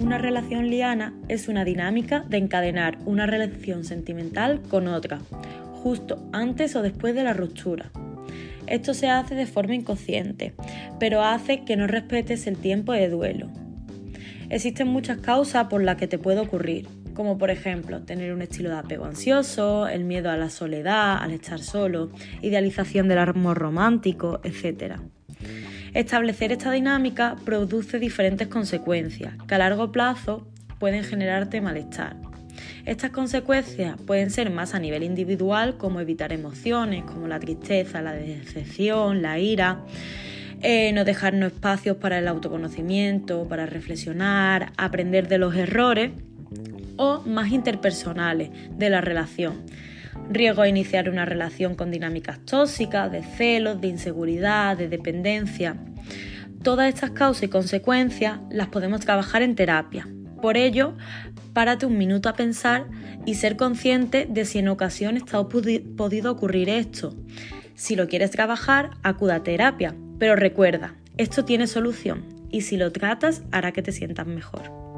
Una relación liana es una dinámica de encadenar una relación sentimental con otra, justo antes o después de la ruptura. Esto se hace de forma inconsciente, pero hace que no respetes el tiempo de duelo. Existen muchas causas por las que te puede ocurrir, como por ejemplo tener un estilo de apego ansioso, el miedo a la soledad, al estar solo, idealización del amor romántico, etc. Establecer esta dinámica produce diferentes consecuencias que a largo plazo pueden generarte malestar. Estas consecuencias pueden ser más a nivel individual, como evitar emociones como la tristeza, la decepción, la ira, eh, no dejarnos espacios para el autoconocimiento, para reflexionar, aprender de los errores o más interpersonales de la relación. Riesgo a iniciar una relación con dinámicas tóxicas, de celos, de inseguridad, de dependencia. Todas estas causas y consecuencias las podemos trabajar en terapia. Por ello, párate un minuto a pensar y ser consciente de si en ocasiones te ha podido ocurrir esto. Si lo quieres trabajar, acuda a terapia, pero recuerda, esto tiene solución y si lo tratas hará que te sientas mejor.